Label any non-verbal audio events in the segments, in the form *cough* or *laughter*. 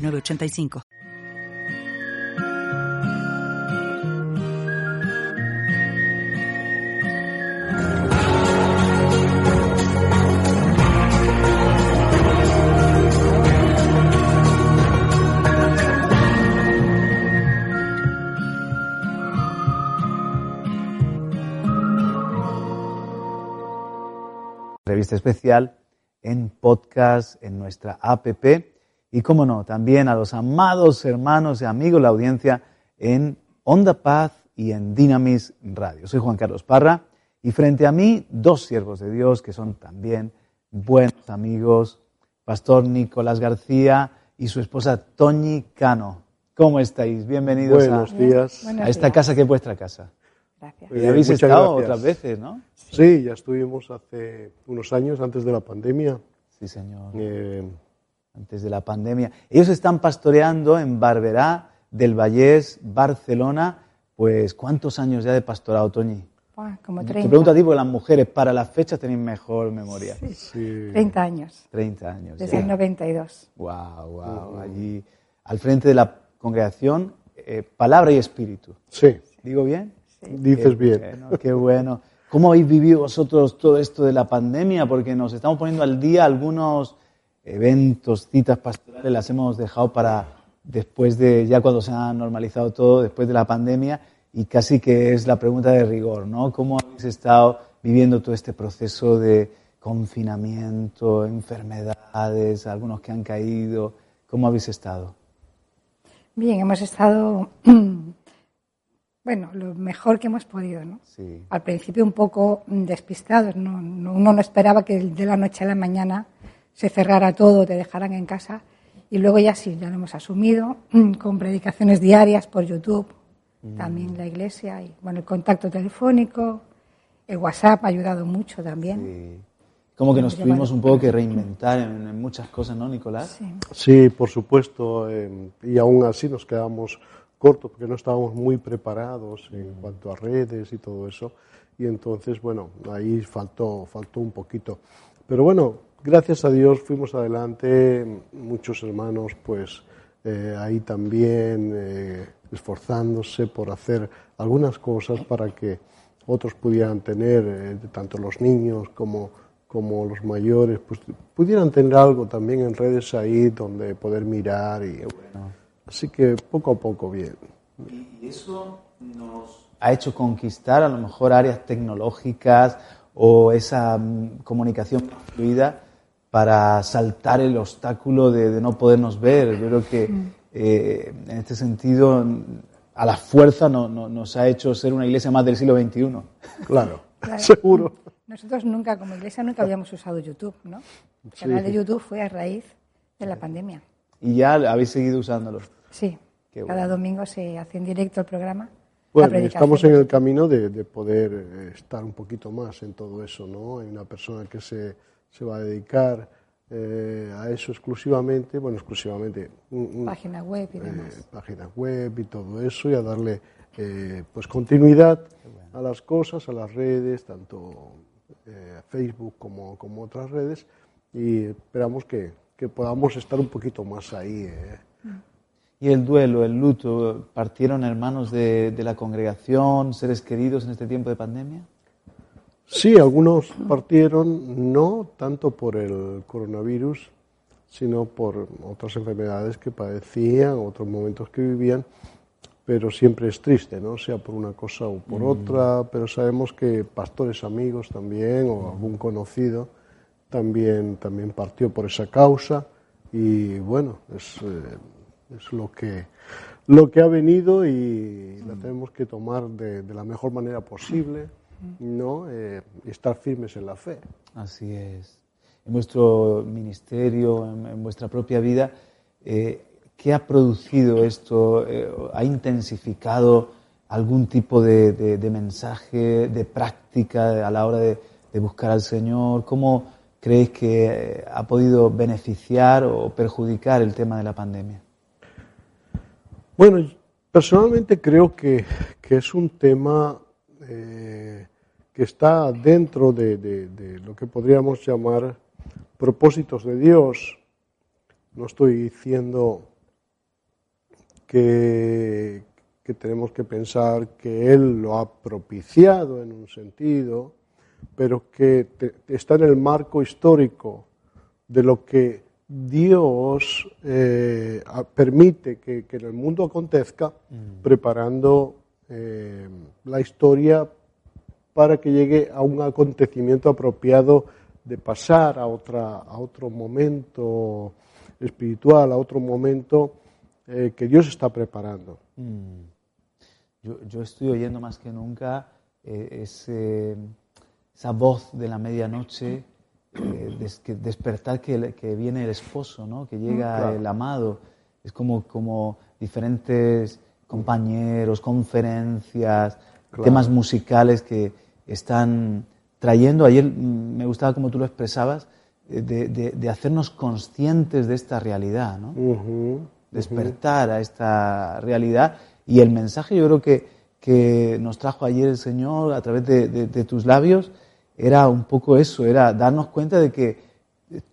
985. Revista especial en podcast, en nuestra app y, cómo no, también a los amados hermanos y amigos, la audiencia en Onda Paz y en Dynamis Radio. Soy Juan Carlos Parra y frente a mí dos siervos de Dios que son también buenos amigos, Pastor Nicolás García y su esposa Toñi Cano. ¿Cómo estáis? Bienvenidos Buenos días. a esta casa que es vuestra casa. Gracias. Y habéis Muchas estado gracias. otras veces, ¿no? Sí, ya estuvimos hace unos años antes de la pandemia. Sí, señor. Eh, antes de la pandemia. Ellos están pastoreando en Barberá del Vallés, Barcelona. Pues, ¿cuántos años ya de pastorado, Toñi? Como Te 30. pregunto a ti, porque las mujeres para las fechas tenéis mejor memoria. sí. 30 años, 30 años. desde el 92. Wow, wow. Allí, al frente de la congregación, eh, palabra y espíritu. Sí, ¿Digo bien? dices Qué bien. Bueno, qué bueno. ¿Cómo habéis vivido vosotros todo esto de la pandemia? Porque nos estamos poniendo al día algunos eventos, citas pastorales, las hemos dejado para después de, ya cuando se ha normalizado todo, después de la pandemia, y casi que es la pregunta de rigor, ¿no? ¿Cómo habéis estado viviendo todo este proceso de confinamiento, enfermedades, algunos que han caído? ¿Cómo habéis estado? Bien, hemos estado, *clears throat* bueno, lo mejor que hemos podido, ¿no? Sí. Al principio un poco despistados, ¿no? No- uno no esperaba que de la noche a la mañana se cerrara todo, te dejaran en casa. Y luego ya sí, ya lo hemos asumido, mm, con predicaciones diarias por YouTube, también la iglesia, y bueno, el contacto telefónico, el WhatsApp ha ayudado mucho también. Sí. Como que nos tuvimos un poco que reinventar en, en muchas cosas, ¿no, Nicolás? Sí. Sí, por supuesto. eh, y aún así nos quedamos cortos porque no estábamos muy preparados en cuanto a redes y todo eso. Y entonces, bueno, ahí faltó, faltó un poquito. Pero bueno, gracias a Dios fuimos adelante. Muchos hermanos, pues eh, ahí también eh, esforzándose por hacer algunas cosas para que otros pudieran tener, eh, tanto los niños como, como los mayores, pues pudieran tener algo también en redes ahí donde poder mirar. Y, bueno, así que poco a poco bien. Y eso nos ha hecho conquistar a lo mejor áreas tecnológicas o esa mm, comunicación fluida para saltar el obstáculo de, de no podernos ver. Yo creo que eh, en este sentido mm, a la fuerza no- no- nos ha hecho ser una iglesia más del siglo XXI. Claro, Claro. seguro. Nosotros nunca, como iglesia, nunca habíamos usado YouTube, ¿no? El canal de YouTube fue a raíz de la pandemia. Y ya habéis seguido usándolo. Sí. Qué Cada bueno. domingo se hace en directo el programa. Bueno, estamos en el camino de, de poder eh, estar un poquito más en todo eso, ¿no? Hay una persona que se, se va a dedicar eh, a eso exclusivamente, bueno, exclusivamente, un- un- Página web y eh, demás. página web y todo eso, y a darle eh, pues continuidad a las cosas, a las redes, tanto eh, Facebook como, como otras redes, y esperamos que, que podamos estar un poquito más ahí. eh. Y el duelo, el luto, ¿partieron hermanos de, de la congregación, seres queridos en este tiempo de pandemia? Sí, algunos partieron no tanto por el coronavirus, sino por otras enfermedades que padecían, otros momentos que vivían, pero siempre es triste, ¿no? Sea por una cosa o por otra, pero sabemos que pastores amigos también o algún conocido también, también partió por esa causa y bueno, es, eh, es lo, que, lo que ha venido y la tenemos que tomar de, de la mejor manera posible, ¿no? Eh, y estar firmes en la fe. Así es. En vuestro ministerio, en, en vuestra propia vida, eh, ¿qué ha producido esto? Eh, ¿Ha intensificado algún tipo de, mensaje, de práctica a la hora de, buscar al Señor? ¿Cómo creéis que eh, ha podido beneficiar o perjudicar el tema de la pandemia? Bueno, personalmente creo que, es un tema eh, que está dentro de, lo que podríamos llamar propósitos de Dios. No estoy diciendo que, tenemos que pensar que Él lo ha propiciado en un sentido, pero que está en el marco histórico de lo que Dios eh, permite que, en el mundo acontezca, mm. preparando eh, la historia para que llegue a un acontecimiento apropiado de pasar a, otra, a otro momento espiritual, a otro momento eh, que Dios está preparando. Mm. Yo, estoy oyendo más que nunca eh, esa voz de la medianoche, eh, despertar que, que, viene el esposo, ¿no? que llega el amado. Es como, como diferentes compañeros, conferencias, temas musicales que están trayendo. Ayer me gustaba como tú lo expresabas, de, hacernos conscientes de esta realidad, ¿no? despertar a esta realidad. Y el mensaje yo creo que, que nos trajo ayer el Señor a través de, tus labios era un poco eso, era darnos cuenta de que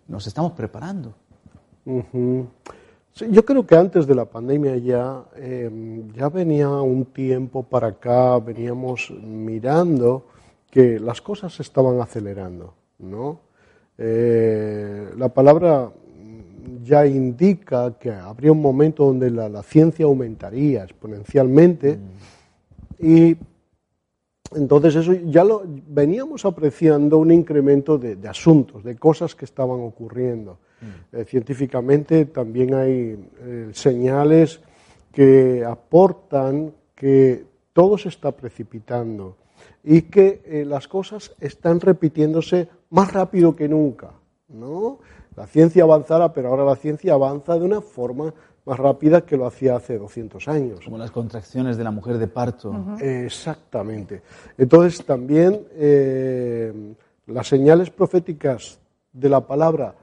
nos estamos preparando. yo creo que antes de la pandemia ya, em, ya venía un tiempo para acá, veníamos mirando que las cosas se estaban acelerando, ¿no? Eh, la palabra ya indica que habría un momento donde la, ciencia aumentaría exponencialmente mm. y entonces eso ya lo veníamos apreciando un incremento de, asuntos, de cosas que estaban ocurriendo. Mm. Eh, científicamente también hay eh, señales que aportan que todo se está precipitando y que eh, las cosas están repitiéndose más rápido que nunca, ¿no? La ciencia avanzará, pero ahora la ciencia avanza de una forma más rápida que lo hacía hace 200 años. Como las contracciones de la mujer de parto. Exactamente. Entonces también eh, las señales proféticas de la palabra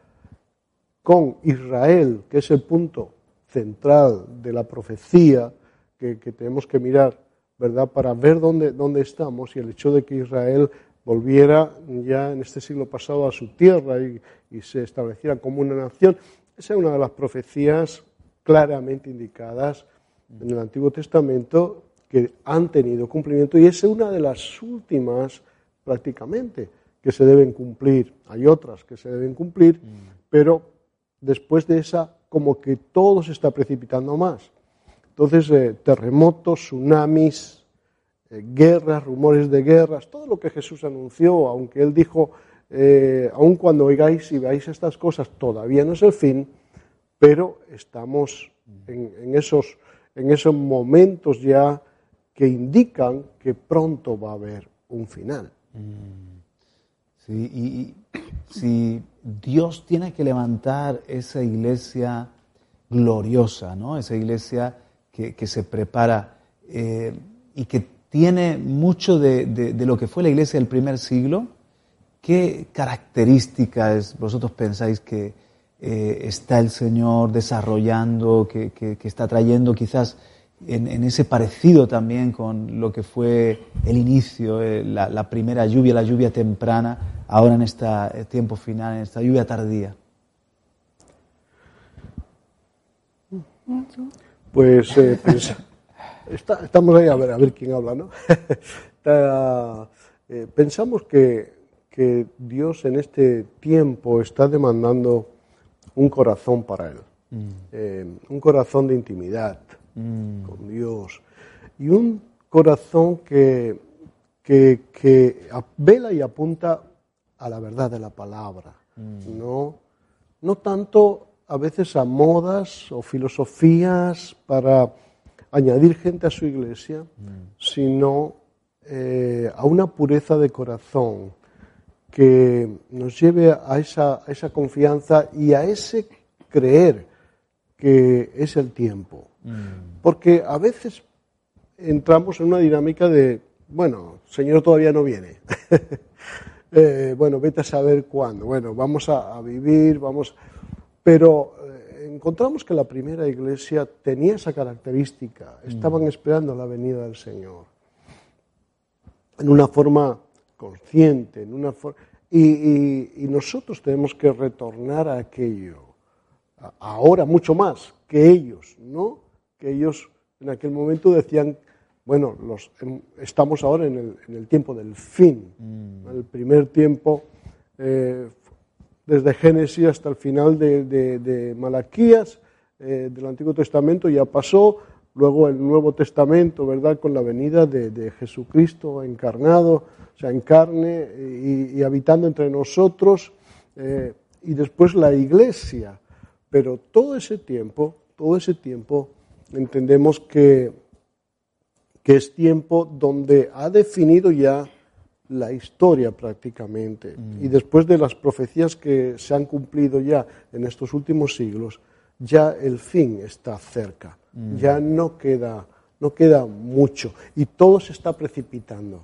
con Israel, que es el punto central de la profecía que, tenemos que mirar, ¿verdad? Para ver dónde, dónde estamos y el hecho de que Israel volviera ya en este siglo pasado a su tierra y, se estableciera como una nación. Esa es una de las profecías claramente indicadas en el Antiguo Testamento que han tenido cumplimiento y es una de las últimas prácticamente que se deben cumplir. Hay otras que se deben cumplir, pero después de esa como que todo se está precipitando más. Entonces, eh, terremotos, tsunamis, eh, guerras, rumores de guerras, todo lo que Jesús anunció, aunque él dijo, eh, aun cuando oigáis y veáis estas cosas, todavía no es el fin, pero estamos en, esos, en esos momentos ya que indican que pronto va a haber un final. Mm. Sí, y, *clears throat* si Dios tiene que levantar esa iglesia gloriosa, ¿no? esa iglesia que, se prepara eh, y que tiene mucho de, lo que fue la iglesia del primer siglo. ¿Qué características vosotros pensáis que eh, está el Señor desarrollando, que, está trayendo quizás en, ese parecido también con lo que fue el inicio, eh, la, primera lluvia, la lluvia temprana, ahora en este tiempo final, en esta lluvia tardía? Pues eh, estamos ahí a ver, a ver quién habla, ¿no? *laughs* Eh, pensamos que, Dios en este tiempo está demandando un corazón para Él, mm. eh, un corazón de intimidad mm. con Dios y un corazón que, que, vela y apunta a la verdad de la palabra, mm. no, no tanto a veces a modas o filosofías para añadir gente a su iglesia, mm. sino eh, a una pureza de corazón que nos lleve a esa, esa confianza y a ese creer que es el tiempo. Porque a veces entramos en una dinámica de, bueno, Señor todavía no viene. *laughs* Eh, bueno, vete a saber cuándo. Bueno, vamos a, vivir, vamos. Pero eh, encontramos que la primera iglesia tenía esa característica. Estaban esperando la venida del Señor. En una forma consciente, en una. Y, nosotros tenemos que retornar a aquello, ahora mucho más que ellos, ¿no? Que ellos en aquel momento decían, bueno, los, em, estamos ahora en el, tiempo del fin, mm. el primer tiempo, eh, desde Génesis hasta el final de, Malaquías, eh, del Antiguo Testamento ya pasó, luego el Nuevo Testamento, ¿verdad?, con la venida de Jesucristo encarnado, o sea, en carne y, habitando entre nosotros, eh, y después la iglesia. Pero todo ese tiempo, todo ese tiempo, entendemos que, que es tiempo donde ha definido ya la historia prácticamente. Mm. Y después de las profecías que se han cumplido ya en estos últimos siglos, ya el fin está cerca. Mm. Ya no queda, no queda mucho. Y todo se está precipitando.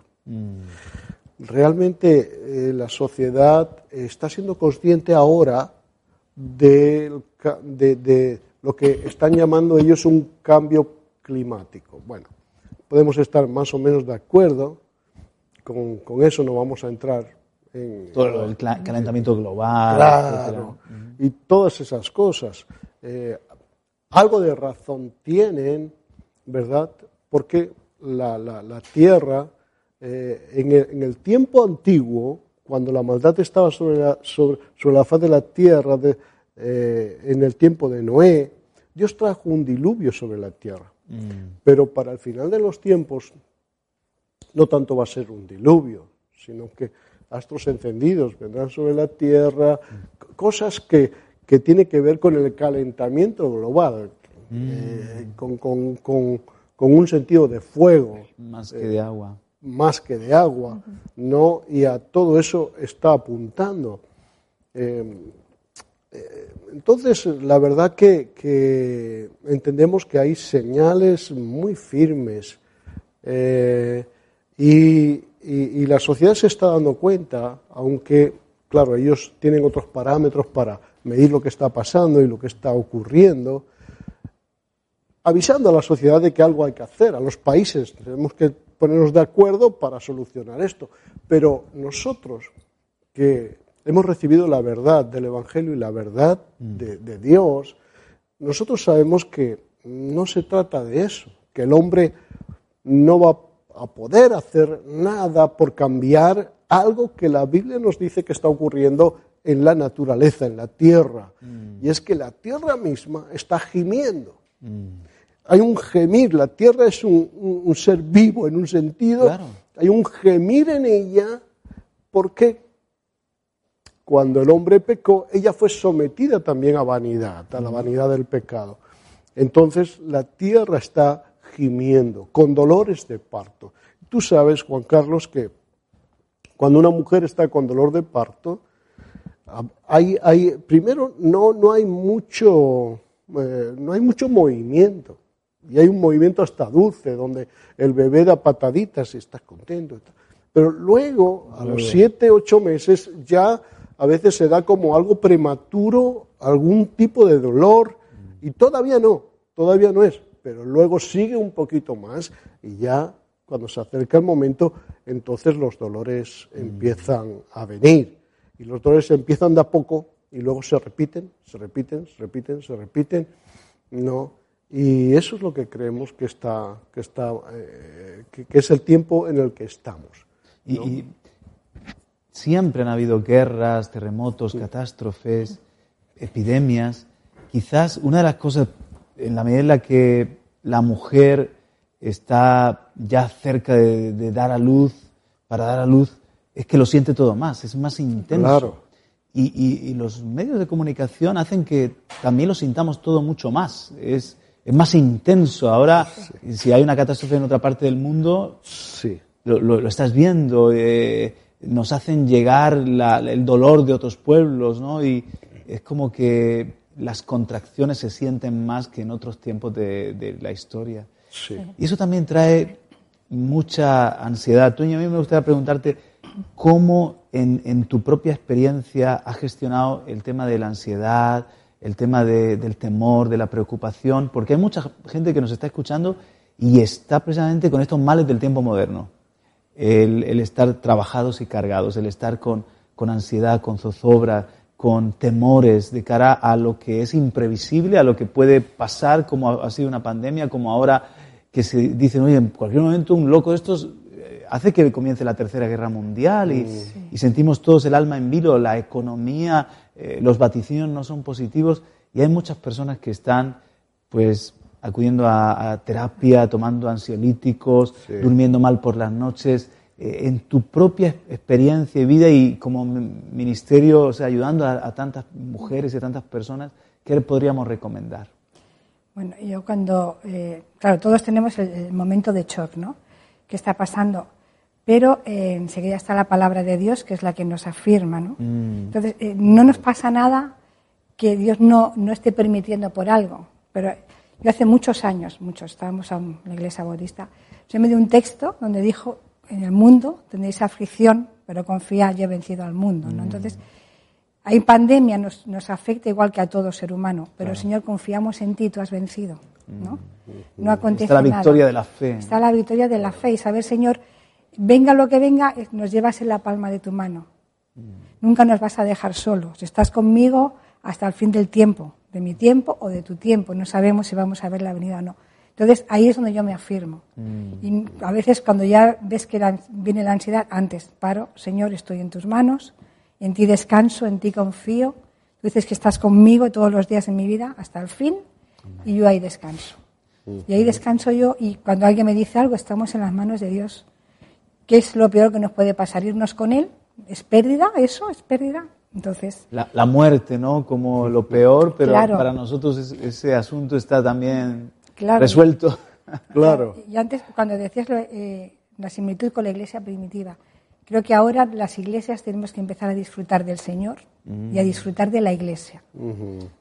Realmente eh, la sociedad está siendo consciente ahora de, lo que están llamando ellos un cambio climático. Bueno, podemos estar más o menos de acuerdo, con, eso no vamos a entrar en... Todo el calentamiento global. y todas esas cosas. Eh, algo de razón tienen, ¿verdad? Porque la, la Tierra eh, en, el, tiempo antiguo, cuando la maldad estaba sobre la, sobre, la faz de la tierra, eh, en el tiempo de Noé, Dios trajo un diluvio sobre la tierra. Mm. Pero para el final de los tiempos, no tanto va a ser un diluvio, sino que astros encendidos vendrán sobre la tierra, cosas que, que tienen que ver con el calentamiento global, mm. eh, con, con, con, un sentido de fuego. Más que de agua más que de agua, ¿no? Y a todo eso está apuntando. Eh, eh, entonces, la verdad que, entendemos que hay señales muy firmes eh, y, la sociedad se está dando cuenta, aunque, claro, ellos tienen otros parámetros para medir lo que está pasando y lo que está ocurriendo, avisando a la sociedad de que algo hay que hacer, a los países tenemos que ponernos de acuerdo para solucionar esto. Pero nosotros que hemos recibido la verdad del Evangelio y la verdad mm. de, Dios, nosotros sabemos que no se trata de eso, que el hombre no va a poder hacer nada por cambiar algo que la Biblia nos dice que está ocurriendo en la naturaleza, en la tierra. Mm. Y es que la tierra misma está gimiendo. Mm hay un gemir, la tierra es un, ser vivo en un sentido, hay un gemir en ella porque cuando el hombre pecó, ella fue sometida también a vanidad, a la vanidad del pecado. Entonces la tierra está gimiendo, con dolores de parto. Tú sabes, Juan Carlos, que cuando una mujer está con dolor de parto, hay, hay primero no, no, hay mucho, eh, no hay mucho movimiento. Y hay un movimiento hasta dulce, donde el bebé da pataditas y está contento. Pero luego, a los siete, ocho meses, ya a veces se da como algo prematuro, algún tipo de dolor, y todavía no, todavía no es, pero luego sigue un poquito más y ya cuando se acerca el momento, entonces los dolores empiezan a venir. Y los dolores empiezan de a poco y luego se repiten, se repiten, se repiten, se repiten. No, y eso es lo que creemos que, está, que, está, eh, que, es el tiempo en el que estamos. Y, siempre han habido guerras, terremotos, catástrofes, epidemias. Quizás una de las cosas, en la medida en la que la mujer está ya cerca de, dar a luz, para dar a luz, es que lo siente todo más, es más intenso. Claro. Y, y, los medios de comunicación hacen que también lo sintamos todo mucho más. Es, es más intenso. Ahora, si hay una catástrofe en otra parte del mundo, sí. lo, estás viendo. Eh, nos hacen llegar el dolor de otros pueblos, ¿no? Y es como que las contracciones se sienten más que en otros tiempos de, de la historia. Sí. Y eso también trae mucha ansiedad. Toño, a mí me gustaría preguntarte cómo en, en tu propia experiencia has gestionado el tema de la ansiedad, el tema de- del temor, de la preocupación, porque hay mucha gente que nos está escuchando y está precisamente con estos males del tiempo moderno. El, el estar trabajados y cargados, el estar con, con ansiedad, con zozobra, con temores de cara a lo que es imprevisible, a lo que puede pasar, como ha, sido una pandemia, como ahora que se dicen, oye, en cualquier momento un loco de estos eh, hace que comience la Tercera Guerra Mundial y, y sentimos todos el alma en vilo, la economía, eh, los vaticinios no son positivos y hay muchas personas que están pues acudiendo a, a terapia, tomando ansiolíticos, Sí. durmiendo mal por las noches. Eh, en tu propia experiencia y vida y como mi- ministerio, o sea, ayudando a, a tantas mujeres y a tantas personas, ¿qué le podríamos recomendar? Bueno, yo cuando, eh, claro, todos tenemos el, el momento de shock, ¿no? ¿Qué está pasando? Pero eh, enseguida está la palabra de Dios, que es la que nos afirma, ¿no? Entonces, eh, no nos pasa nada que Dios no, no esté permitiendo por algo. Pero yo hace muchos años, muchos, estábamos en la iglesia bautista, se me dio un texto donde dijo, en el mundo tendréis aflicción, pero confiad, yo he vencido al mundo, ¿no? Entonces, hay pandemia, nos, nos afecta igual que a todo ser humano, pero Señor, confiamos en ti, tú has vencido, ¿no? No acontece Está la nada. victoria de la fe. Está la victoria de la fe y saber, Señor, venga lo que venga, eh, nos llevas en la palma de tu mano. Nunca nos vas a dejar solos. Estás conmigo hasta el fin del tiempo, de mi tiempo o de tu tiempo. No sabemos si vamos a ver la venida o no. Entonces ahí es donde yo me afirmo. Y a veces cuando ya ves que la- viene la ansiedad, antes paro, Señor, estoy en tus manos, en ti descanso, en ti confío. Tú dices que estás conmigo todos los días de mi vida hasta el fin y yo ahí descanso. Y ahí descanso yo y cuando alguien me dice algo, estamos en las manos de Dios. ¿Qué es lo peor que nos puede pasar? ¿Irnos con Él? ¿Es pérdida eso? ¿Es pérdida? Entonces, La, la muerte, ¿no? Como lo peor, pero Claro. para nosotros es- ese asunto está también Claro. resuelto. *laughs* *laughs* Claro. Y antes, cuando decías lo- eh, la similitud con la iglesia primitiva, creo que ahora las iglesias tenemos que empezar a disfrutar del Señor y a disfrutar de la iglesia.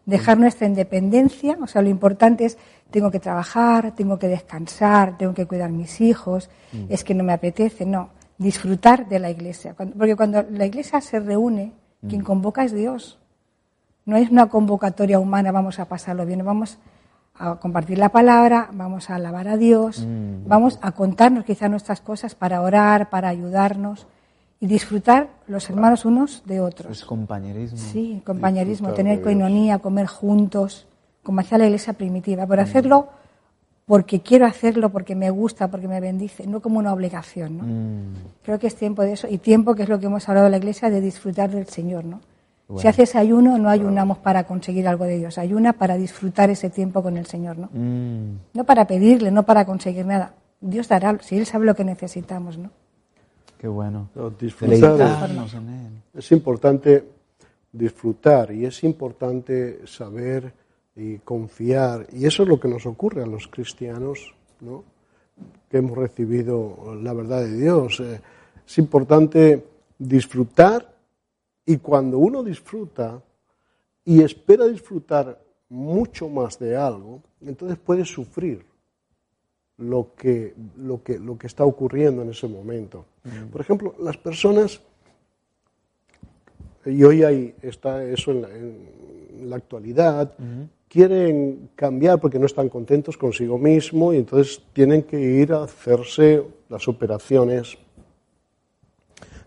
Dejar nuestra independencia, o sea, lo importante es, tengo que trabajar, tengo que descansar, tengo que cuidar mis hijos, es que no me apetece, no, disfrutar de la iglesia. Cuando- porque cuando la iglesia se reúne, quien convoca es Dios. No es una convocatoria humana, vamos a pasarlo bien, vamos a compartir la palabra, vamos a alabar a Dios, vamos a contarnos quizá nuestras cosas para orar, para ayudarnos y disfrutar los hermanos unos de otros. Es compañerismo. Sí, compañerismo, Disfrutar tener coinonía, comer juntos, como hacía la iglesia primitiva, pero hacerlo porque quiero hacerlo, porque me gusta, porque me bendice, no como una obligación, ¿no? Creo que es tiempo de eso y tiempo que es lo que hemos hablado en la iglesia de disfrutar del Señor, ¿no? Si haces ayuno, no ayunamos para conseguir algo de Dios, ayuna para disfrutar ese tiempo con el Señor, ¿no? Mm, No para pedirle, no para conseguir nada. Dios dará, si Él sabe lo que necesitamos, ¿no? qué bueno. No, disfrutar. Es importante disfrutar y es importante saber y confiar. Y eso es lo que nos ocurre a los cristianos, ¿no? que hemos recibido la verdad de Dios. Eh, es importante disfrutar y cuando uno disfruta y espera disfrutar mucho más de algo, entonces puede sufrir lo que, lo que, lo que está ocurriendo en ese momento. Por ejemplo, las personas y hoy hay, está eso en la, en la actualidad, quieren cambiar porque no están contentos consigo mismo y entonces tienen que ir a hacerse las operaciones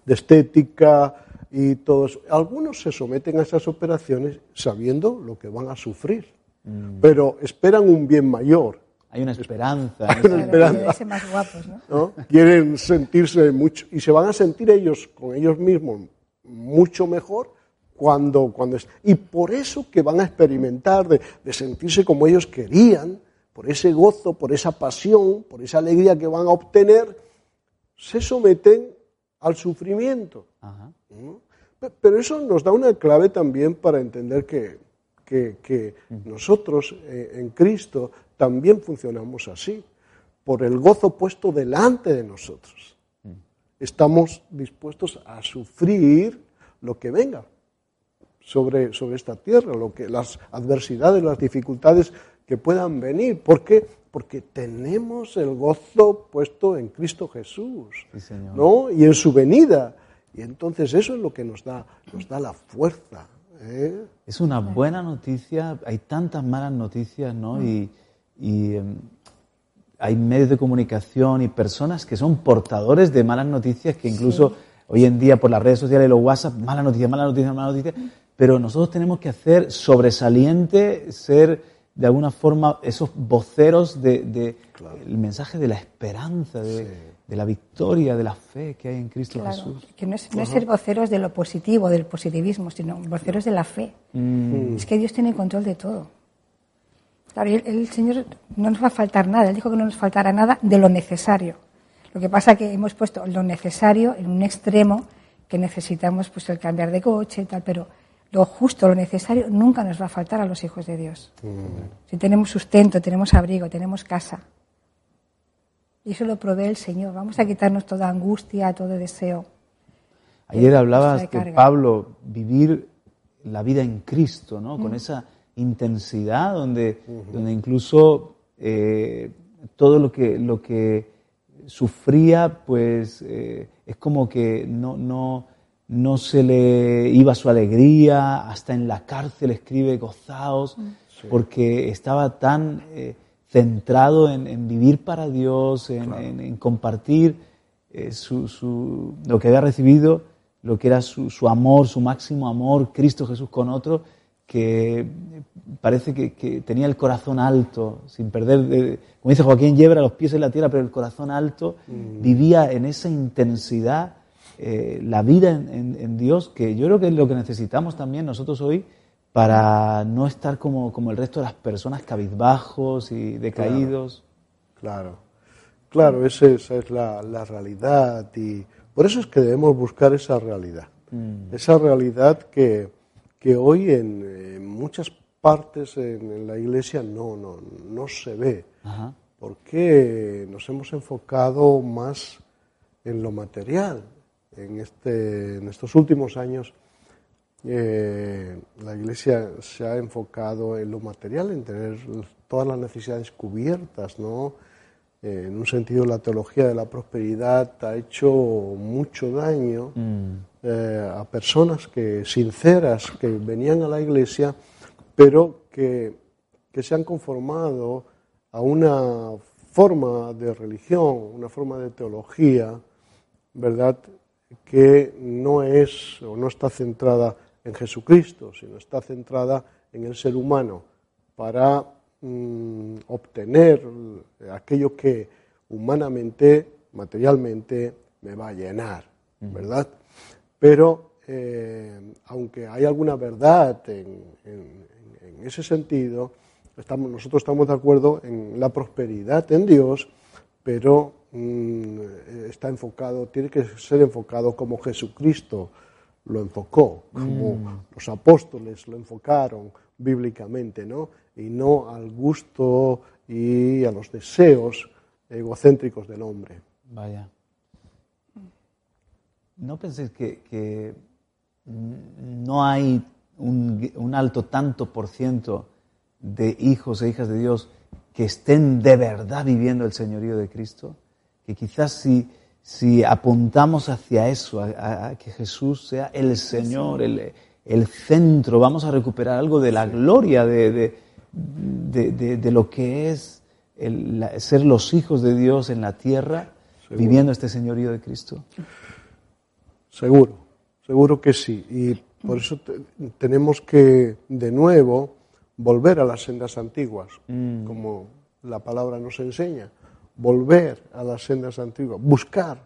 de estética y todo eso. Algunos se someten a esas operaciones sabiendo lo que van a sufrir, pero esperan un bien mayor. Hay una esperanza. Hay una más guapos, ¿no? ¿no? Quieren sentirse mucho y se van a sentir ellos con ellos mismos mucho mejor cuando, cuando es, y por eso que van a experimentar de, de sentirse como ellos querían, por ese gozo, por esa pasión, por esa alegría que van a obtener, se someten al sufrimiento. Pe- Pero eso nos da una clave también para entender que, que- que nosotros eh, en Cristo también funcionamos así, por el gozo puesto delante de nosotros. Estamos dispuestos a sufrir lo que venga. sobre, sobre esta tierra, lo que, las adversidades, las dificultades que puedan venir. ¿Por qué? Porque tenemos el gozo puesto en Cristo Jesús, ¿no? Y en su venida. Y entonces eso es lo que nos da, nos da la fuerza. ¿eh? Es una buena noticia, hay tantas malas noticias, ¿no? Y, y em, hay medios de comunicación y personas que son portadores de malas noticias que incluso hoy en día por las redes sociales y los WhatsApp, malas noticias, malas noticias, malas noticias, pero nosotros tenemos que hacer sobresaliente, ser de alguna forma esos voceros del de, el mensaje de la esperanza, de, la victoria, de la fe que hay en Cristo Jesús. Que no es, ser voceros de lo positivo, del positivismo, sino voceros de la fe. Mm. Es que Dios tiene control de todo. Claro, el, Señor no nos va a faltar nada. Él dijo que no nos faltará nada de lo necesario. Lo que pasa es que hemos puesto lo necesario en un extremo que necesitamos pues el cambiar de coche y tal, pero lo justo, lo necesario, nunca nos va a faltar a los hijos de Dios. Mm. Si tenemos sustento, tenemos abrigo, tenemos casa. Y eso lo provee el Señor. Vamos a quitarnos toda angustia, todo deseo. Ayer hablabas de Pablo, vivir la vida en Cristo, ¿no? Con mm. esa intensidad donde, donde incluso eh, todo lo que, lo que sufría, pues eh, es como que no, no, no se le iba su alegría, hasta en la cárcel escribe gozaos, mm. porque estaba tan eh, centrado en, vivir para Dios, en, compartir eh, su, lo que había recibido, lo que era su, amor, su máximo amor, Cristo Jesús con otro, que parece que, tenía el corazón alto, sin perder, como dice Joaquín Yebra, los pies en la tierra, pero el corazón alto, mm. vivía en esa intensidad eh, la vida en, Dios, que yo creo que es lo que necesitamos también nosotros hoy para no estar como, como el resto de las personas cabizbajos y decaídos. Claro, claro, esa, es la, realidad y por eso es que debemos buscar esa realidad, mm. esa realidad que, que hoy en, muchas partes en, la iglesia no, no, no se ve, porque nos hemos enfocado más en lo material, en, este, en estos últimos años eh, la Iglesia se ha enfocado en lo material, en tener todas las necesidades cubiertas, ¿no? Eh, en un sentido, la teología de la prosperidad ha hecho mucho daño mm. eh, a personas que sinceras que venían a la Iglesia, pero que, que se han conformado a una forma de religión, una forma de teología, ¿verdad? Que no es o no está centrada en Jesucristo, sino está centrada en el ser humano para mm, obtener aquello que humanamente, materialmente, me va a llenar, ¿verdad? Pero eh, aunque hay alguna verdad en, ese sentido, estamos, nosotros estamos de acuerdo en la prosperidad en Dios, pero está enfocado, tiene que ser enfocado como Jesucristo lo enfocó, como mm. los apóstoles lo enfocaron bíblicamente, ¿no? Y no al gusto y a los deseos egocéntricos del hombre. Vaya. ¿No penséis que, no hay un, un, alto tanto por ciento de hijos e hijas de Dios que estén de verdad viviendo el señorío de Cristo? Que quizás si, si apuntamos hacia eso, a, que Jesús sea el Señor, el, el, centro, vamos a recuperar algo de la gloria de, de, de, lo que es el, ser los hijos de Dios en la tierra, viviendo este señorío de Cristo. Seguro, seguro que sí. Y por eso tenemos que, de nuevo, volver a las sendas antiguas, mm. como la palabra nos enseña volver a las sendas antiguas, buscar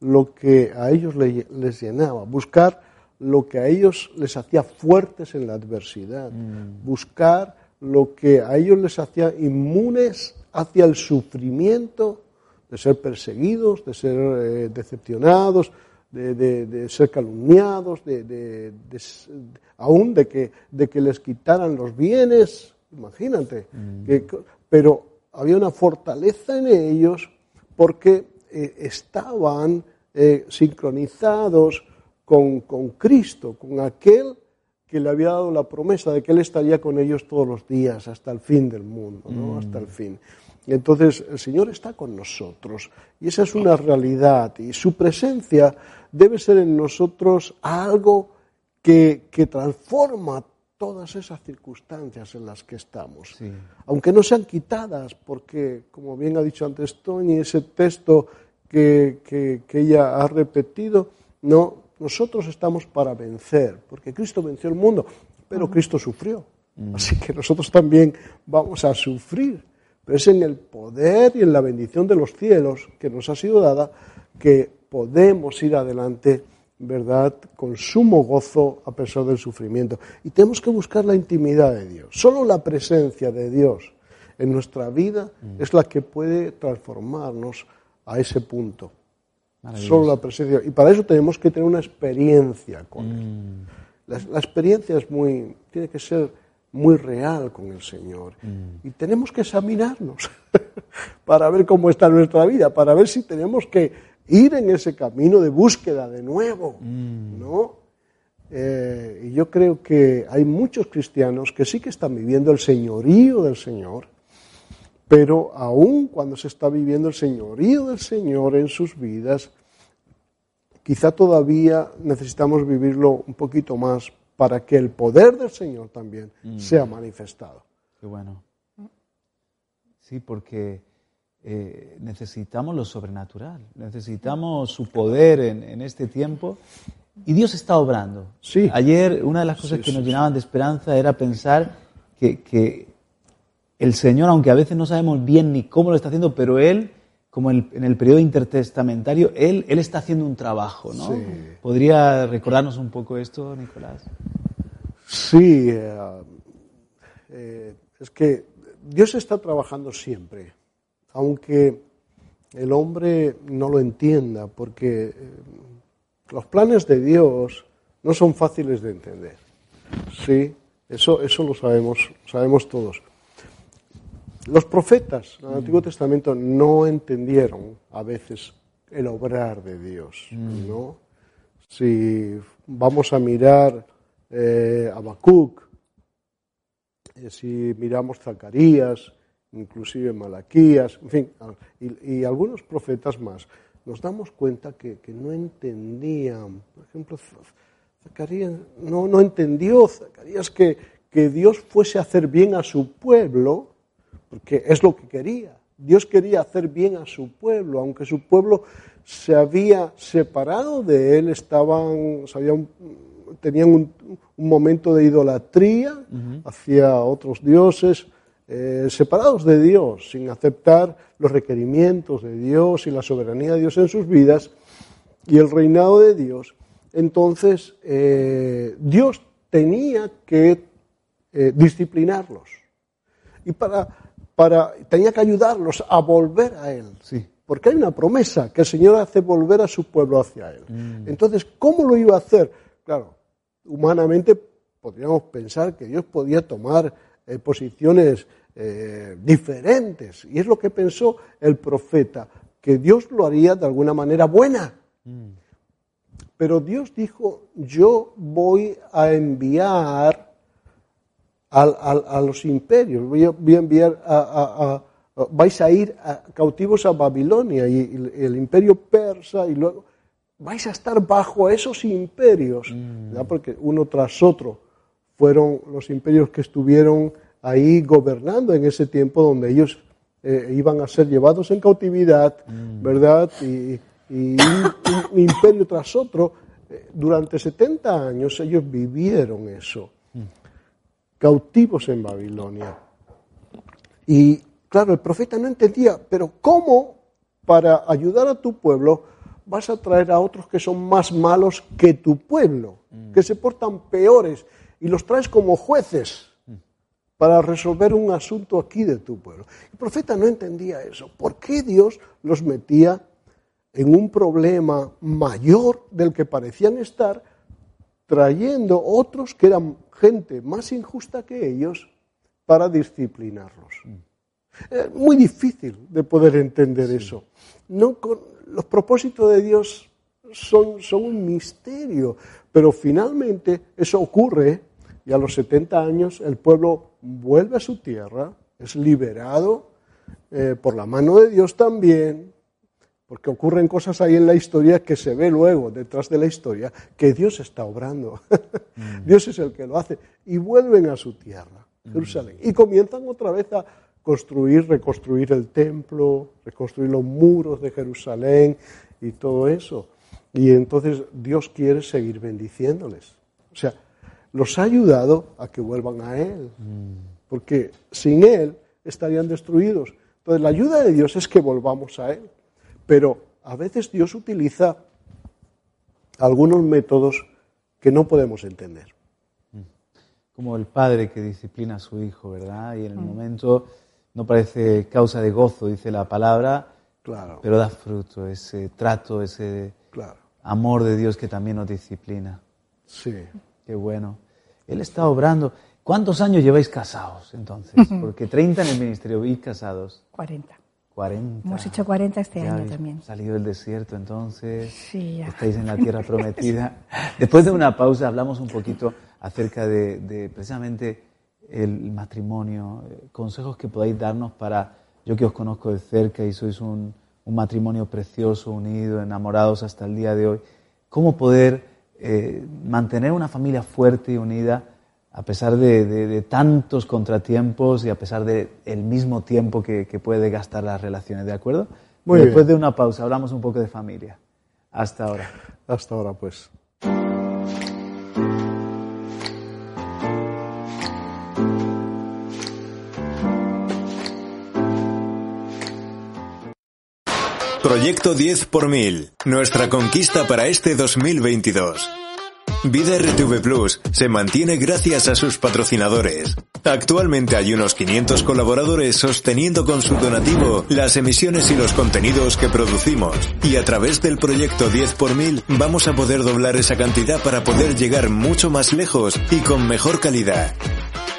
lo que a ellos les llenaba, buscar lo que a ellos les hacía fuertes en la adversidad, mm. buscar lo que a ellos les hacía inmunes hacia el sufrimiento de ser perseguidos, de ser eh, decepcionados, de, ser calumniados, de, aún de que, de que les quitaran los bienes, imagínate, mm. pero había una fortaleza en ellos porque eh, estaban eh, sincronizados con, Cristo, con aquel que le había dado la promesa de que Él estaría con ellos todos los días hasta el fin del mundo, ¿no? hasta el fin. Entonces el Señor está con nosotros y esa es una realidad y su presencia debe ser en nosotros algo que, que transforma todas esas circunstancias en las que estamos, aunque no sean quitadas, porque, como bien ha dicho antes Tony, ese texto que, que, que ella ha repetido, no, nosotros estamos para vencer, porque Cristo venció el mundo, pero Cristo sufrió. Mm. Así que nosotros también vamos a sufrir. Pero es en el poder y en la bendición de los cielos que nos ha sido dada que podemos ir adelante, ¿verdad?, con sumo gozo a pesar del sufrimiento. Y tenemos que buscar la intimidad de Dios. Solo la presencia de Dios en nuestra vida mm. es la que puede transformarnos a ese punto. Solo la presencia. Y para eso tenemos que tener una experiencia con Él. Mm. La, experiencia es muy, tiene que ser muy real con el Señor. Mm. Y tenemos que examinarnos *laughs* para ver cómo está nuestra vida, para ver si tenemos que ir en ese camino de búsqueda de nuevo. Mm. ¿no? Eh, y yo creo que hay muchos cristianos que sí que están viviendo el señorío del Señor, pero aún cuando se está viviendo el señorío del Señor en sus vidas, quizá todavía necesitamos vivirlo un poquito más para que el poder del Señor también mm. sea manifestado. Qué bueno. Sí, porque eh, necesitamos lo sobrenatural, necesitamos su poder en, este tiempo y Dios está obrando. Sí. Ayer una de las cosas que nos llenaban de esperanza era pensar que, que el Señor, aunque a veces no sabemos bien ni cómo lo está haciendo, pero Él, como en el periodo intertestamentario, Él, él está haciendo un trabajo, ¿no? ¿Podría recordarnos un poco esto, Nicolás? Sí, eh, eh, es que Dios está trabajando siempre, aunque el hombre no lo entienda, porque eh, los planes de Dios no son fáciles de entender. Sí, eso, eso lo sabemos, sabemos todos. Los profetas en el Antiguo Testamento no entendieron a veces el obrar de Dios, mm. ¿no? Si vamos a mirar eh, Habacuc, eh, si miramos Zacarías, inclusive Malaquías, en fin, y, algunos profetas más, nos damos cuenta que, no entendían. Por ejemplo, Zacarías no, no entendió, Zacarías, que, que Dios fuese a hacer bien a su pueblo, porque es lo que quería. Dios quería hacer bien a su pueblo, aunque su pueblo se había separado de él, estaban, tenían un, momento de idolatría hacia otros dioses, eh, separados de Dios, sin aceptar los requerimientos de Dios y la soberanía de Dios en sus vidas y el reinado de Dios. Entonces, eh, Dios tenía que eh, disciplinarlos. Y para tenía que ayudarlos a volver a Él. Sí. Porque hay una promesa que el Señor hace volver a su pueblo hacia Él. Mm. Entonces, ¿cómo lo iba a hacer? Claro, humanamente podríamos pensar que Dios podía tomar eh, posiciones eh, diferentes. Y es lo que pensó el profeta, que Dios lo haría de alguna manera buena. Mm. Pero Dios dijo, yo voy a enviar a, los imperios. Voy a, enviar a, vais a ir cautivos a Babilonia y, el imperio persa y luego vais a estar bajo esos imperios, mm. porque uno tras otro fueron los imperios que estuvieron ahí gobernando en ese tiempo donde ellos eh, iban a ser llevados en cautividad, mm. ¿verdad? Y, un, imperio tras otro. Eh, durante 70 años ellos vivieron eso cautivos en Babilonia. Y claro, el profeta no entendía, pero ¿cómo para ayudar a tu pueblo vas a traer a otros que son más malos que tu pueblo, mm. que se portan peores y los traes como jueces para resolver un asunto aquí de tu pueblo? El profeta no entendía eso. ¿Por qué Dios los metía en un problema mayor del que parecían estar, trayendo otros que eran gente más injusta que ellos para disciplinarlos. Es muy difícil de poder entender eso. No los propósitos de Dios son, son un misterio, pero finalmente eso ocurre y a los 70 años el pueblo vuelve a su tierra, es liberado eh, por la mano de Dios también, porque ocurren cosas ahí en la historia que se ve luego, detrás de la historia, que Dios está obrando. *laughs* Mm. Dios es el que lo hace. Y vuelven a su tierra, mm. Jerusalén. Y comienzan otra vez a construir, reconstruir el templo, reconstruir los muros de Jerusalén y todo eso. Y entonces Dios quiere seguir bendiciéndoles. O sea, los ha ayudado a que vuelvan a Él, porque sin Él estarían destruidos. Entonces la ayuda de Dios es que volvamos a Él, pero a veces Dios utiliza algunos métodos que no podemos entender. Como el padre que disciplina a su hijo, ¿verdad? Y en el momento no parece causa de gozo, dice la palabra, claro. pero da fruto, ese trato, ese amor de Dios que también nos disciplina. Sí. Qué bueno. Él está obrando. ¿Cuántos años lleváis casados entonces? Porque 30 en el ministerio y casados. 40. 40. Hemos hecho 40 este año también. Salido del desierto entonces. Sí, ya. Estáis en la tierra prometida. *laughs* Después de una pausa hablamos un poquito acerca de, precisamente el matrimonio, eh, consejos que podáis darnos para, yo que os conozco de cerca y sois un, un matrimonio precioso, unido, enamorados hasta el día de hoy, cómo poder eh, mantener una familia fuerte y unida a pesar de, tantos contratiempos y a pesar del el mismo tiempo que, puede gastar las relaciones, ¿de acuerdo? Después de una pausa hablamos un poco de familia. Hasta ahora. Hasta ahora, pues. Proyecto 10 por mil. Nuestra conquista para este 2022. Vida RTV Plus se mantiene gracias a sus patrocinadores. Actualmente hay unos 500 colaboradores sosteniendo con su donativo las emisiones y los contenidos que producimos. Y a través del proyecto 10 por mil vamos a poder doblar esa cantidad para poder llegar mucho más lejos y con mejor calidad.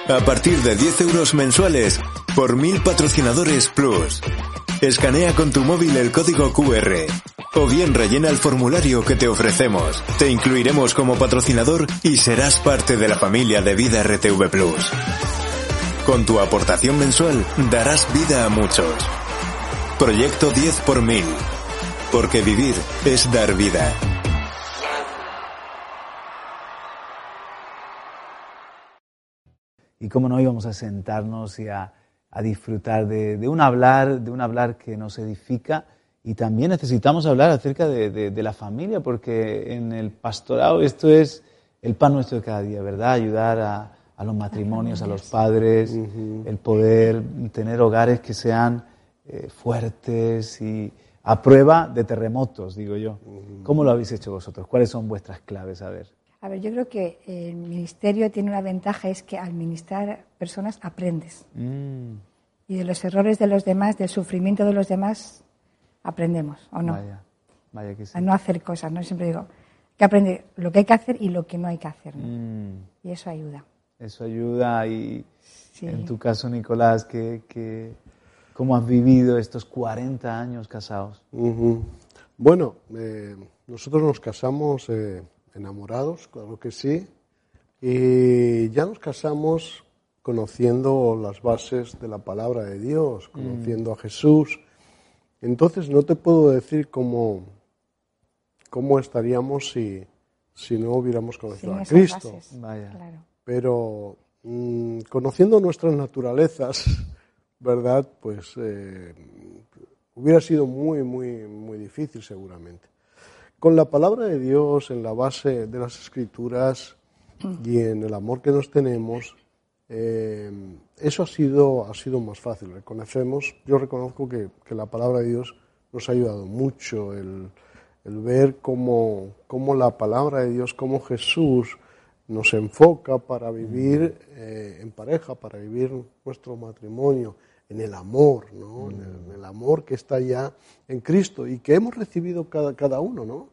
A partir de 10 euros mensuales por mil patrocinadores plus. Escanea con tu móvil el código QR o bien rellena el formulario que te ofrecemos. Te incluiremos como patrocinador y serás parte de la familia de Vida RTV Plus. Con tu aportación mensual darás vida a muchos. Proyecto 10 por mil. Porque vivir es dar vida. Y cómo no íbamos a sentarnos y a a disfrutar de, un hablar, de un hablar que nos edifica. Y también necesitamos hablar acerca de, la familia, porque en el pastorado esto es el pan nuestro de cada día, ¿verdad? Ayudar a, los matrimonios, a los padres, el poder tener hogares que sean eh, fuertes y a prueba de terremotos, digo yo. ¿Cómo lo habéis hecho vosotros? ¿Cuáles son vuestras claves? A ver. A ver, yo creo que el ministerio tiene una ventaja, es que al ministrar personas aprendes. Mm. Y de los errores de los demás, del sufrimiento de los demás, aprendemos, ¿o no? Vaya, vaya que sí. A no hacer cosas, ¿no? Siempre digo que aprender lo que hay que hacer y lo que no hay que hacer. Mm. Y eso ayuda. Eso ayuda y en tu caso, Nicolás, que, ¿cómo has vivido estos 40 años casados? Bueno, eh, nosotros nos casamos... Eh, enamorados, claro que sí, y ya nos casamos conociendo las bases de la palabra de Dios, mm. conociendo a Jesús. Entonces no te puedo decir cómo, cómo estaríamos si, si no hubiéramos conocido a Cristo. Pero mm, conociendo nuestras naturalezas, *laughs* ¿verdad? Pues eh, hubiera sido muy, muy, muy difícil seguramente con la palabra de Dios en la base de las escrituras y en el amor que nos tenemos, eh, eso ha sido, ha sido más fácil. Reconocemos, yo reconozco que, la palabra de Dios nos ha ayudado mucho, el, ver cómo, la palabra de Dios, cómo Jesús nos enfoca para vivir eh, en pareja, para vivir nuestro matrimonio, en el amor, ¿no? En, el, amor que está ya en Cristo y que hemos recibido cada, cada uno, ¿no?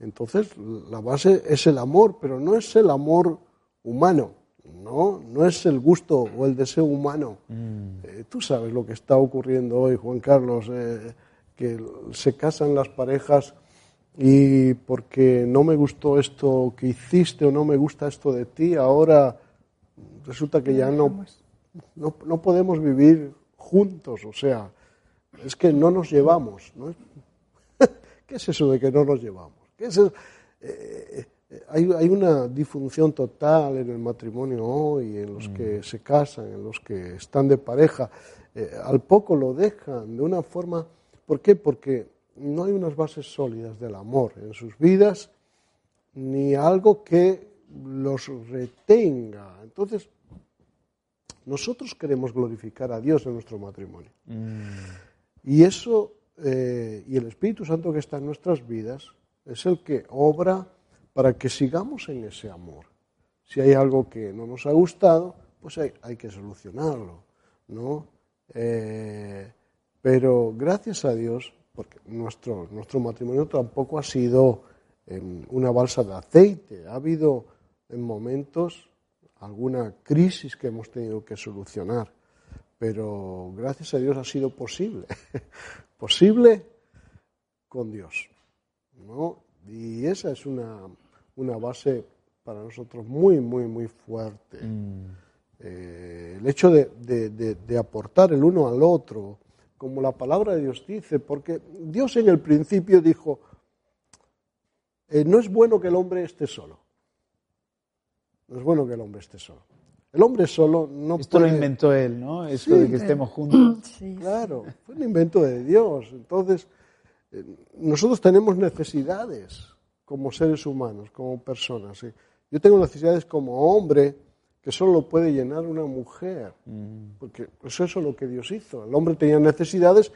Entonces, la base es el amor, pero no es el amor humano, ¿no? No es el gusto o el deseo humano. Mm. Eh, tú sabes lo que está ocurriendo hoy, Juan Carlos, eh, que se casan las parejas y porque no me gustó esto que hiciste o no me gusta esto de ti, ahora resulta que ya no, no, no podemos vivir juntos, o sea, es que no nos llevamos. ¿no? *laughs* ¿Qué es eso de que no nos llevamos? Eh, eh, hay, hay, una disfunción total en el matrimonio hoy, en los que se casan, en los que están de pareja. Eh, al poco lo dejan de una forma. ¿Por qué? Porque no hay unas bases sólidas del amor en sus vidas, ni algo que los retenga. Entonces, nosotros queremos glorificar a Dios en nuestro matrimonio. Y eso, eh, y el Espíritu Santo que está en nuestras vidas, es el que obra para que sigamos en ese amor. Si hay algo que no nos ha gustado, pues hay, que solucionarlo, ¿no? Eh, pero gracias a Dios, porque nuestro, nuestro matrimonio tampoco ha sido una balsa de aceite, ha habido en momentos alguna crisis que hemos tenido que solucionar, pero gracias a Dios ha sido posible, *laughs* posible con Dios. ¿No? Y esa es una, una, base para nosotros muy, muy, muy fuerte. Mm. Eh, el hecho de, de, aportar el uno al otro, como la palabra de Dios dice, porque Dios en el principio dijo, eh, no es bueno que el hombre esté solo. No es bueno que el hombre esté solo. El hombre solo no Esto lo inventó él, ¿no? Esto de que estemos juntos. Claro, fue un invento de Dios. Entonces, nosotros tenemos necesidades como seres humanos, como personas. Yo tengo necesidades como hombre que solo lo puede llenar una mujer, mm. porque eso es lo que Dios hizo. El hombre tenía necesidades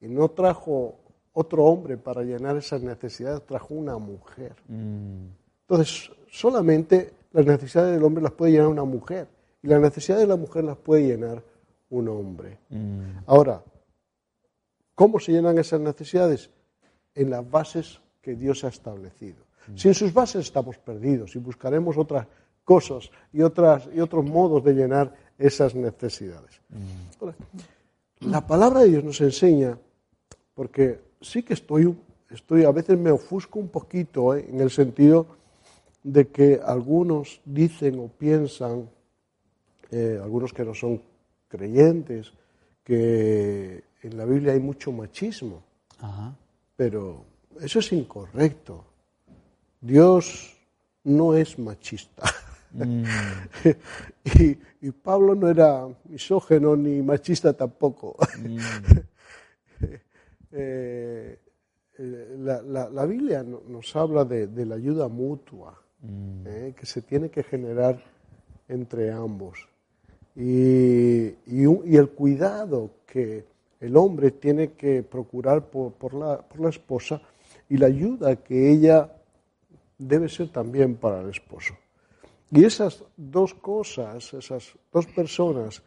y no trajo otro hombre para llenar esas necesidades, trajo una mujer. Mm. Entonces, solamente las necesidades del hombre las puede llenar una mujer y las necesidades de la mujer las puede llenar un hombre. Mm. Ahora, ¿cómo se llenan esas necesidades? En las bases que Dios ha establecido. Mm. Si en sus bases estamos perdidos y buscaremos otras cosas y, otras, y otros modos de llenar esas necesidades. Mm. La palabra de Dios nos enseña, porque sí que estoy, estoy a veces me ofusco un poquito ¿eh? en el sentido de que algunos dicen o piensan, eh, algunos que no son creyentes, que en la Biblia hay mucho machismo. Pero eso es incorrecto. Dios no es machista. Mm. *laughs* y, Pablo no era misógeno ni machista tampoco. Mm. *laughs* Eh, eh, la, Biblia nos habla de la ayuda mutua. Mm. ¿eh? que se tiene que generar entre ambos. Y, y, el cuidado que el hombre tiene que procurar por, por, la, por la esposa y la ayuda que ella debe ser también para el esposo. Y esas dos cosas, esas dos personas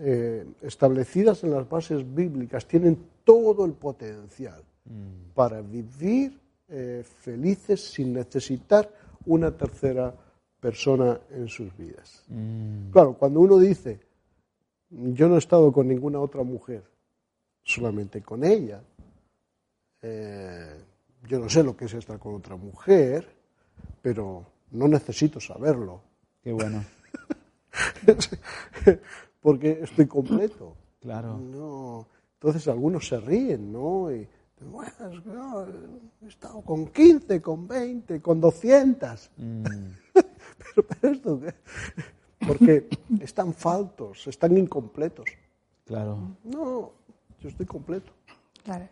eh, establecidas en las bases bíblicas tienen todo el potencial mm. para vivir eh, felices sin necesitar una tercera persona en sus vidas. Mm. Claro, cuando uno dice, yo no he estado con ninguna otra mujer, solamente con ella, eh, yo no sé lo que es estar con otra mujer, pero no necesito saberlo. Qué bueno. *laughs* Porque estoy completo. Claro. No. Entonces algunos se ríen, ¿no? bueno, he estado con 15, con 20, con 200. Mm. *laughs* pero, pero esto, porque están faltos, están incompletos. Claro. No, yo estoy completo. Claro.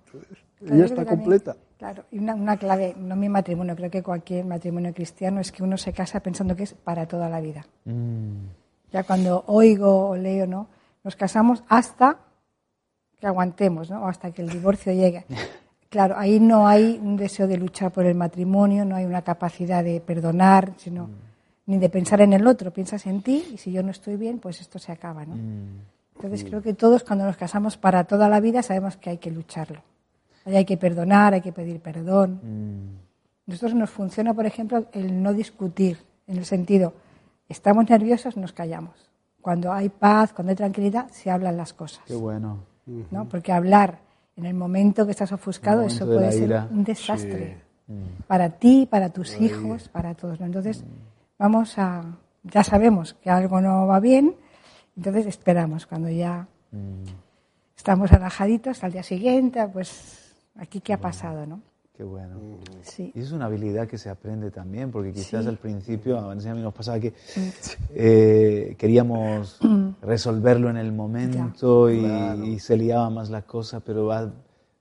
Ella está completa. Claro, y una, una, clave, no mi matrimonio, creo que cualquier matrimonio cristiano es que uno se casa pensando que es para toda la vida. Mm. Ya cuando oigo o leo, ¿no? Nos casamos hasta que aguantemos, ¿no? hasta que el divorcio llegue. *laughs* Claro, ahí no hay un deseo de luchar por el matrimonio, no hay una capacidad de perdonar, sino mm. ni de pensar en el otro. Piensas en ti y si yo no estoy bien, pues esto se acaba, ¿no? Mm. Entonces creo que todos cuando nos casamos para toda la vida sabemos que hay que lucharlo. hay que perdonar, hay que pedir perdón. Mm. Nosotros nos funciona, por ejemplo, el no discutir, en el sentido, estamos nerviosos, nos callamos. Cuando hay paz, cuando hay tranquilidad, se hablan las cosas. Qué bueno. ¿no? Porque hablar en el momento que estás ofuscado, eso puede ser un desastre. Mm. Para ti, para tus hijos, para todos. Entonces, vamos a, ya sabemos que algo no va bien, entonces esperamos cuando ya Mm, estamos relajaditos al día siguiente, pues aquí qué ha pasado, ¿no? qué bueno. Sí. Y es una habilidad que se aprende también, porque quizás Sí. al principio, a mí nos pasaba que eh, queríamos *clears throat* resolverlo en el momento y, y se liaba más la cosa, pero va-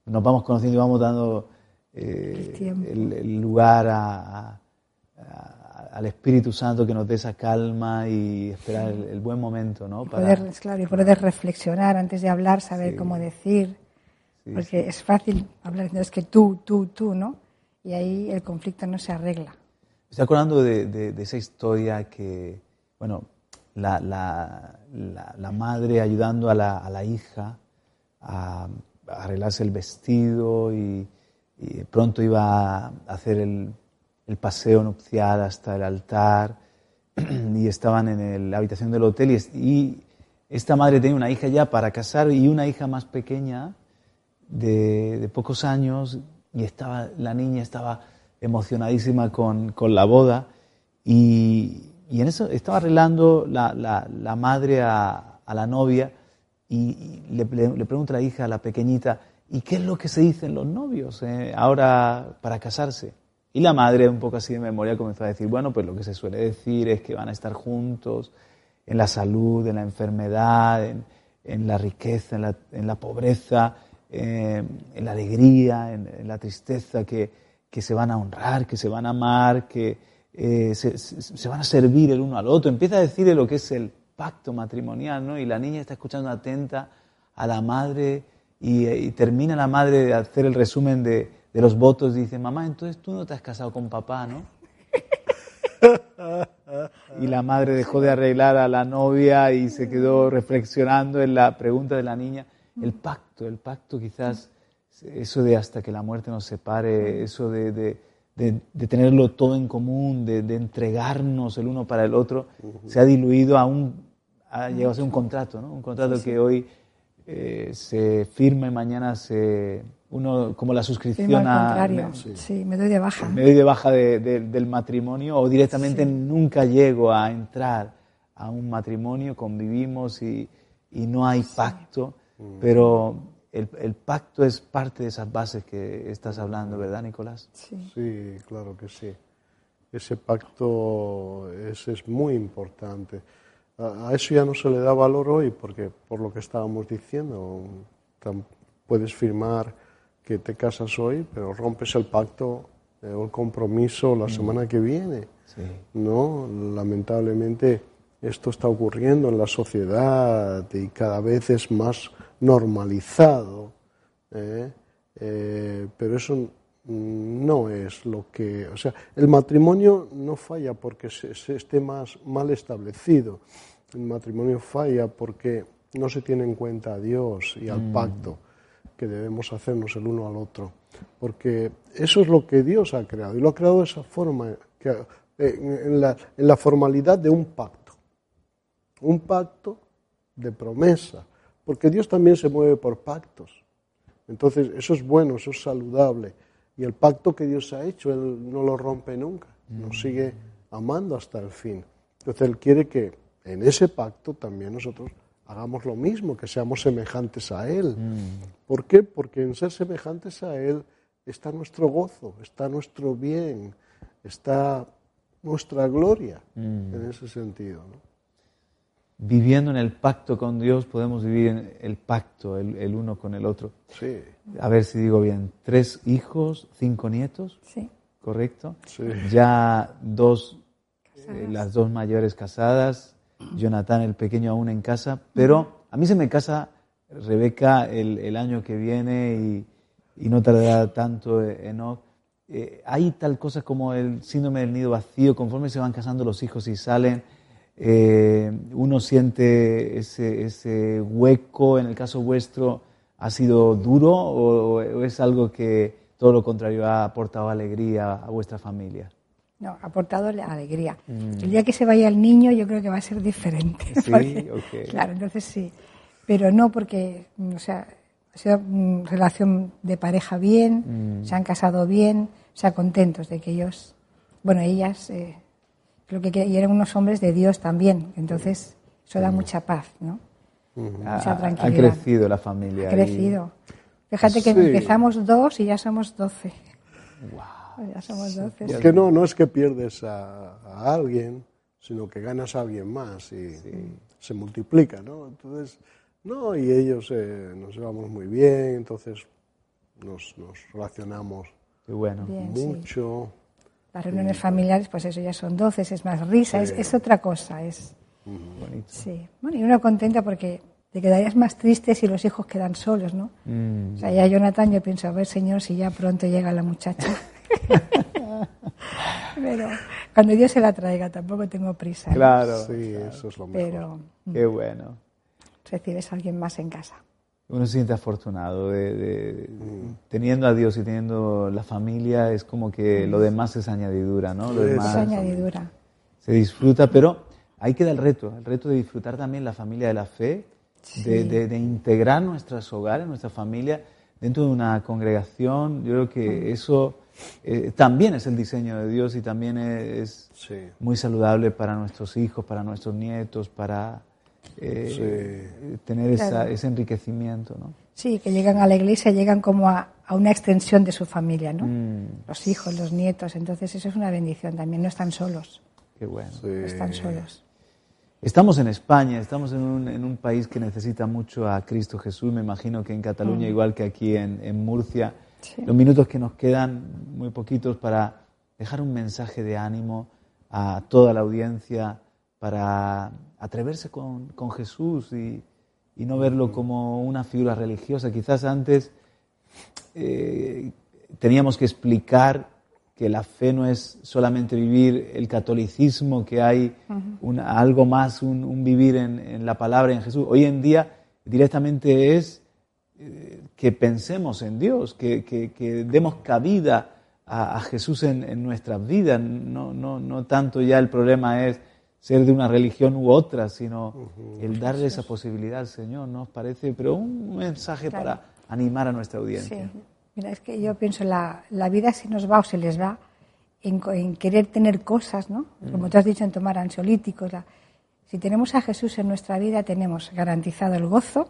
nos vamos conociendo y vamos dando eh, El el, lugar a- a- al Espíritu Santo que nos dé esa calma y esperar el, el buen momento, ¿no? Para- Poder, claro, y poder reflexionar antes de hablar, saber cómo decir, Sí, porque es fácil hablar, es que tú, tú, tú, ¿no? Y ahí el conflicto no se arregla. Me estoy acordando de, de- de esa historia que, bueno, la, la- la- la madre ayudando a la, a la hija a, a arreglarse el vestido y, y pronto iba a hacer el, el paseo nupcial hasta el altar *clears throat* y estaban en la habitación del hotel y, es- y esta madre tenía una hija ya para casar y una hija más pequeña de, pocos años y estaba, la niña estaba emocionadísima con, con la boda y, y en eso estaba arreglando la, la- madre a, la novia y, le pregunta a la hija, a la pequeñita, ¿y qué es lo que se dicen los novios eh, ahora para casarse? Y la madre, un poco así de memoria, comenzó a decir, bueno, pues lo que se suele decir es que van a estar juntos en la salud, en la enfermedad, en, la riqueza, en la, en la pobreza, eh, en la alegría, en, la tristeza, que, que se van a honrar, que se van a amar, que eh, se, van a servir el uno al otro. Empieza a decirle lo que es el pacto matrimonial, ¿no? Y la niña está escuchando atenta a la madre y, y termina la madre de hacer el resumen de, de los votos dice, mamá, entonces tú no te has casado con papá, ¿no? Y la madre dejó de arreglar a la novia y se quedó reflexionando en la pregunta de la niña. El pacto, el pacto quizás, eso de hasta que la muerte nos separe, eso de, de- de- de tenerlo todo en común, de, de entregarnos el uno para el otro, se ha diluido a un, ha llegado a ser un contrato, ¿no? Un contrato que hoy eh, se firma y mañana se, uno, como la suscripción al a, contrario. me- Sí. me doy de baja. me doy de baja de- de- del matrimonio o directamente nunca llego a entrar a un matrimonio, convivimos y, y no hay pacto, pero el, el pacto es parte de esas bases que estás hablando, ¿verdad, Nicolás? Sí. Sí, claro que sí. Ese pacto es, es muy importante. A, eso ya no se le da valor hoy porque, por lo que estábamos diciendo, puedes firmar que te casas hoy, pero rompes el pacto eh, o el compromiso la semana que viene. Sí. No, lamentablemente esto está ocurriendo en la sociedad y cada vez es más normalizado, ¿eh? Eh, pero eso mm, no es lo que, o sea, el matrimonio no falla porque se, se esté más mal establecido, el matrimonio falla porque no se tiene en cuenta a Dios y al pacto que debemos hacernos el uno al otro, porque eso es lo que Dios ha creado y lo ha creado de esa forma, que, eh, en, la, en la formalidad de un pacto, un pacto de promesa, porque Dios también se mueve por pactos. Entonces, eso es bueno, eso es saludable. Y el pacto que Dios ha hecho, Él no lo rompe nunca, nos sigue amando hasta el fin. Entonces, Él quiere que en ese pacto también nosotros hagamos lo mismo, que seamos semejantes a Él. ¿Por qué? Porque en ser semejantes a Él está nuestro gozo, está nuestro bien, está nuestra gloria en ese sentido. ¿no? Viviendo en el pacto con Dios podemos vivir en el pacto el, el uno con el otro. Sí, A ver si digo bien, tres hijos, cinco nietos, Sí. ¿correcto? Sí. Ya dos, eh, las dos mayores casadas, Jonathan el pequeño aún en casa, pero a mí se me casa Rebeca el, año que viene y, no tardará tanto Enoch. Eh, hay tal cosa como el síndrome del nido vacío, conforme se van casando los hijos y salen, eh, uno siente ese, ese hueco, en el caso vuestro, ¿ha sido duro o, o es algo que todo lo contrario ha aportado alegría a vuestra familia? No, ha aportado alegría. El día que se vaya el niño, yo creo que va a ser diferente. Mm. Sí, *laughs* porque- ok. Claro, entonces sí. Pero no porque, mm, o sea, ha sido una relación de pareja bien, Mm. se han casado bien, o sea, contentos de que ellos, bueno, ellas, eh, Creo que, eran unos hombres de Dios también. Entonces, eso da mucha paz, ¿no? Ha, Mucha ha- ha tranquilidad. crecido la familia. Ha y- crecido. Fíjate que Sí. empezamos dos y ya somos doce. Ya somos doce. Es que no, no es que pierdes a, a alguien, sino que ganas a alguien más y se multiplica, ¿no? Entonces, no, y ellos eh, nos llevamos muy bien, entonces nos, nos relacionamos Qué bueno. Bien, sí. mucho. Las reuniones familiares, pues eso ya son doce, es más risa, es, es otra cosa. Es, Bonito. sí. Bueno, y uno contenta porque te quedarías más triste si los hijos quedan solos, ¿no? Mm. O sea, ya Jonathan, yo pienso, a ver, señor, si ya pronto llega la muchacha. *laughs* *laughs* Pero cuando Dios se la traiga, tampoco tengo prisa. ¿no? Claro. Sí, eso es lo mejor. Pero Qué bueno. recibes a alguien más en casa. Uno se siente afortunado de, de- teniendo a Dios y teniendo la familia, es como que lo demás es añadidura, ¿no? Lo demás Es añadidura. se disfruta, pero ahí queda el reto, el reto de disfrutar también la familia de la fe, de, de- de integrar nuestros hogares, nuestra familia dentro de una congregación. Yo creo que eso eh, también es el diseño de Dios y también es Sí. muy saludable para nuestros hijos, para nuestros nietos, para eh, tener esa- ese enriquecimiento, ¿no? Sí, que llegan a la iglesia, llegan como a, a una extensión de su familia, ¿no? Mm, Los hijos, los nietos, entonces eso es una bendición también, no están solos, qué bueno. Sí. no están solos. Estamos en España, estamos en un, en un país que necesita mucho a Cristo Jesús. Me imagino que en Cataluña, igual que aquí en, en Murcia, Sí. los minutos que nos quedan, muy poquitos, para dejar un mensaje de ánimo a toda la audiencia, para atreverse con, con Jesús y, y no verlo como una figura religiosa. Quizás antes eh, teníamos que explicar que la fe no es solamente vivir el catolicismo, que hay algo más, un, un vivir en, en la palabra en Jesús. Hoy en día directamente es eh, que pensemos en Dios, que, que- que demos cabida a, a Jesús en, en nuestras vidas. No, no, no tanto ya el problema es ser de una religión u otra, sino el darle esa posibilidad al Señor, ¿no os parece? Pero un mensaje Claro. para animar a nuestra Sí. audiencia. Mira, es que yo pienso, la, la vida se nos va o se les va en, en querer tener cosas, ¿no? Como tú has dicho, en tomar ansiolíticos. la- si tenemos a Jesús en nuestra vida, tenemos garantizado el gozo,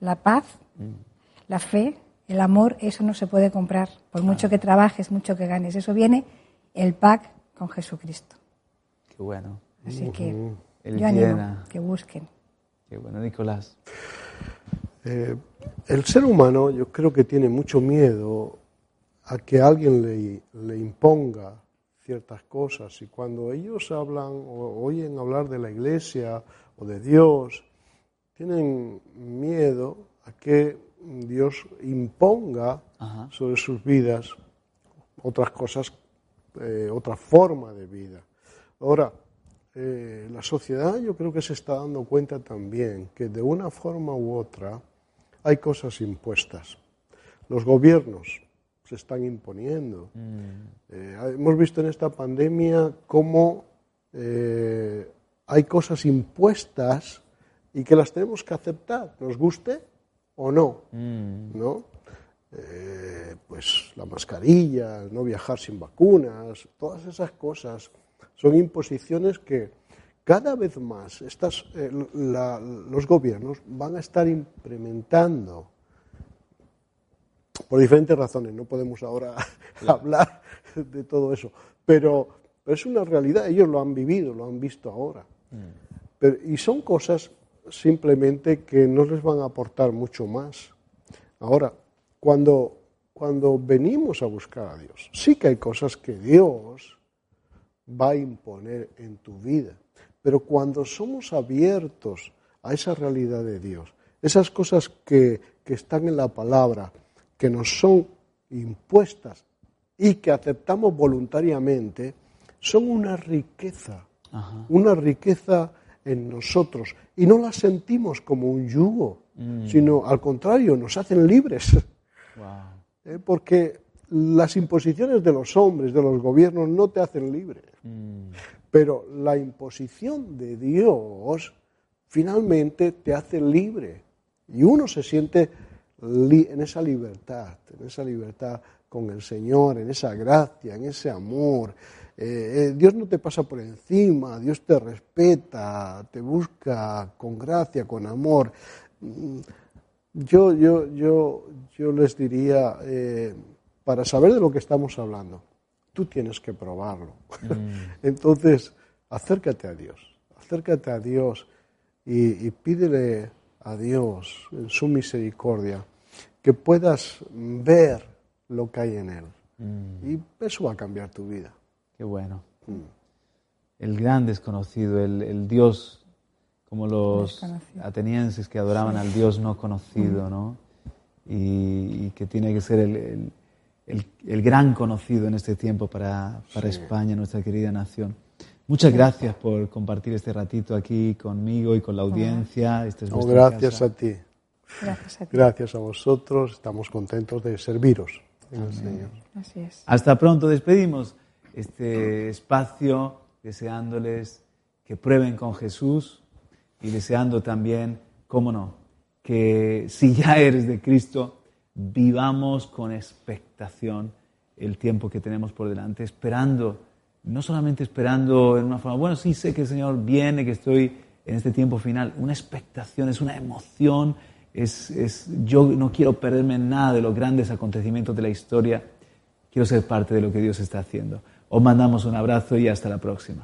la paz, la fe, el amor, eso no se puede comprar. Por mucho que trabajes, mucho que ganes. Eso viene el pack con Jesucristo. Qué bueno, Así que yo animo que busquen. qué bueno, Nicolás. Eh, el ser humano yo creo que tiene mucho miedo a que alguien le, le imponga ciertas cosas y cuando ellos hablan o oyen hablar de la iglesia o de Dios, tienen miedo a que Dios imponga Ajá. sobre sus vidas otras cosas, eh, otra forma de vida. Ahora, eh, la sociedad yo creo que se está dando cuenta también que de una forma u otra hay cosas impuestas. Los gobiernos se están imponiendo. Eh, hemos visto en esta pandemia cómo hay cosas impuestas y que las tenemos que aceptar, nos guste o no. ¿no? Eh, pues la mascarilla, no viajar sin vacunas, todas esas cosas son imposiciones que cada vez más estas, eh, la- los gobiernos van a estar implementando por diferentes razones. No podemos ahora *laughs* hablar de todo eso, pero, pero es una realidad. Ellos lo han vivido, lo han visto ahora. Pero- y son cosas simplemente que no les van a aportar mucho más. Ahora, cuando, cuando venimos a buscar a Dios, sí que hay cosas que Dios va a imponer en tu vida, pero cuando somos abiertos a esa realidad de Dios, esas cosas que, que están en la palabra, que nos son impuestas y que aceptamos voluntariamente, son una riqueza, una riqueza en nosotros y no las sentimos como un yugo, sino al contrario, nos hacen libres. ¿eh? porque las imposiciones de los hombres, de los gobiernos, no te hacen libre. Pero la imposición de Dios finalmente te hace libre. Y uno se siente en esa libertad, en esa libertad con el Señor, en esa gracia, en ese amor. Eh, eh, Dios no te pasa por encima, Dios te respeta, te busca con gracia, con amor. Mm, yo, yo, yo, yo les diría, eh, para saber de lo que estamos hablando, tú tienes que probarlo. Mm. *laughs* Entonces, acércate a Dios, acércate a Dios y, pídele a Dios en su misericordia que puedas ver lo que hay en Él. Mm. Y eso va a cambiar tu vida. Qué bueno. El gran desconocido, el Dios como los atenienses que adoraban al Dios no conocido, ¿no? Y, que tiene que ser el, el, gran conocido en este tiempo para, para España, nuestra querida nación. Muchas gracias por compartir este ratito aquí conmigo y con la audiencia. Este gracias a ti. Gracias a ti. Gracias a vosotros. Estamos contentos de serviros Señor. Así es. Hasta pronto. Despedimos este espacio deseándoles que prueben con Jesús y deseando también, cómo no, que si ya eres de Cristo, vivamos con expectación el tiempo que tenemos por delante, esperando, no solamente esperando en una forma, bueno, sí sé que el Señor viene, que estoy en este tiempo final, una expectación, es una emoción, es, es, yo no quiero perderme nada de los grandes acontecimientos de la historia, quiero ser parte de lo que Dios está haciendo. Os mandamos un abrazo y hasta la próxima.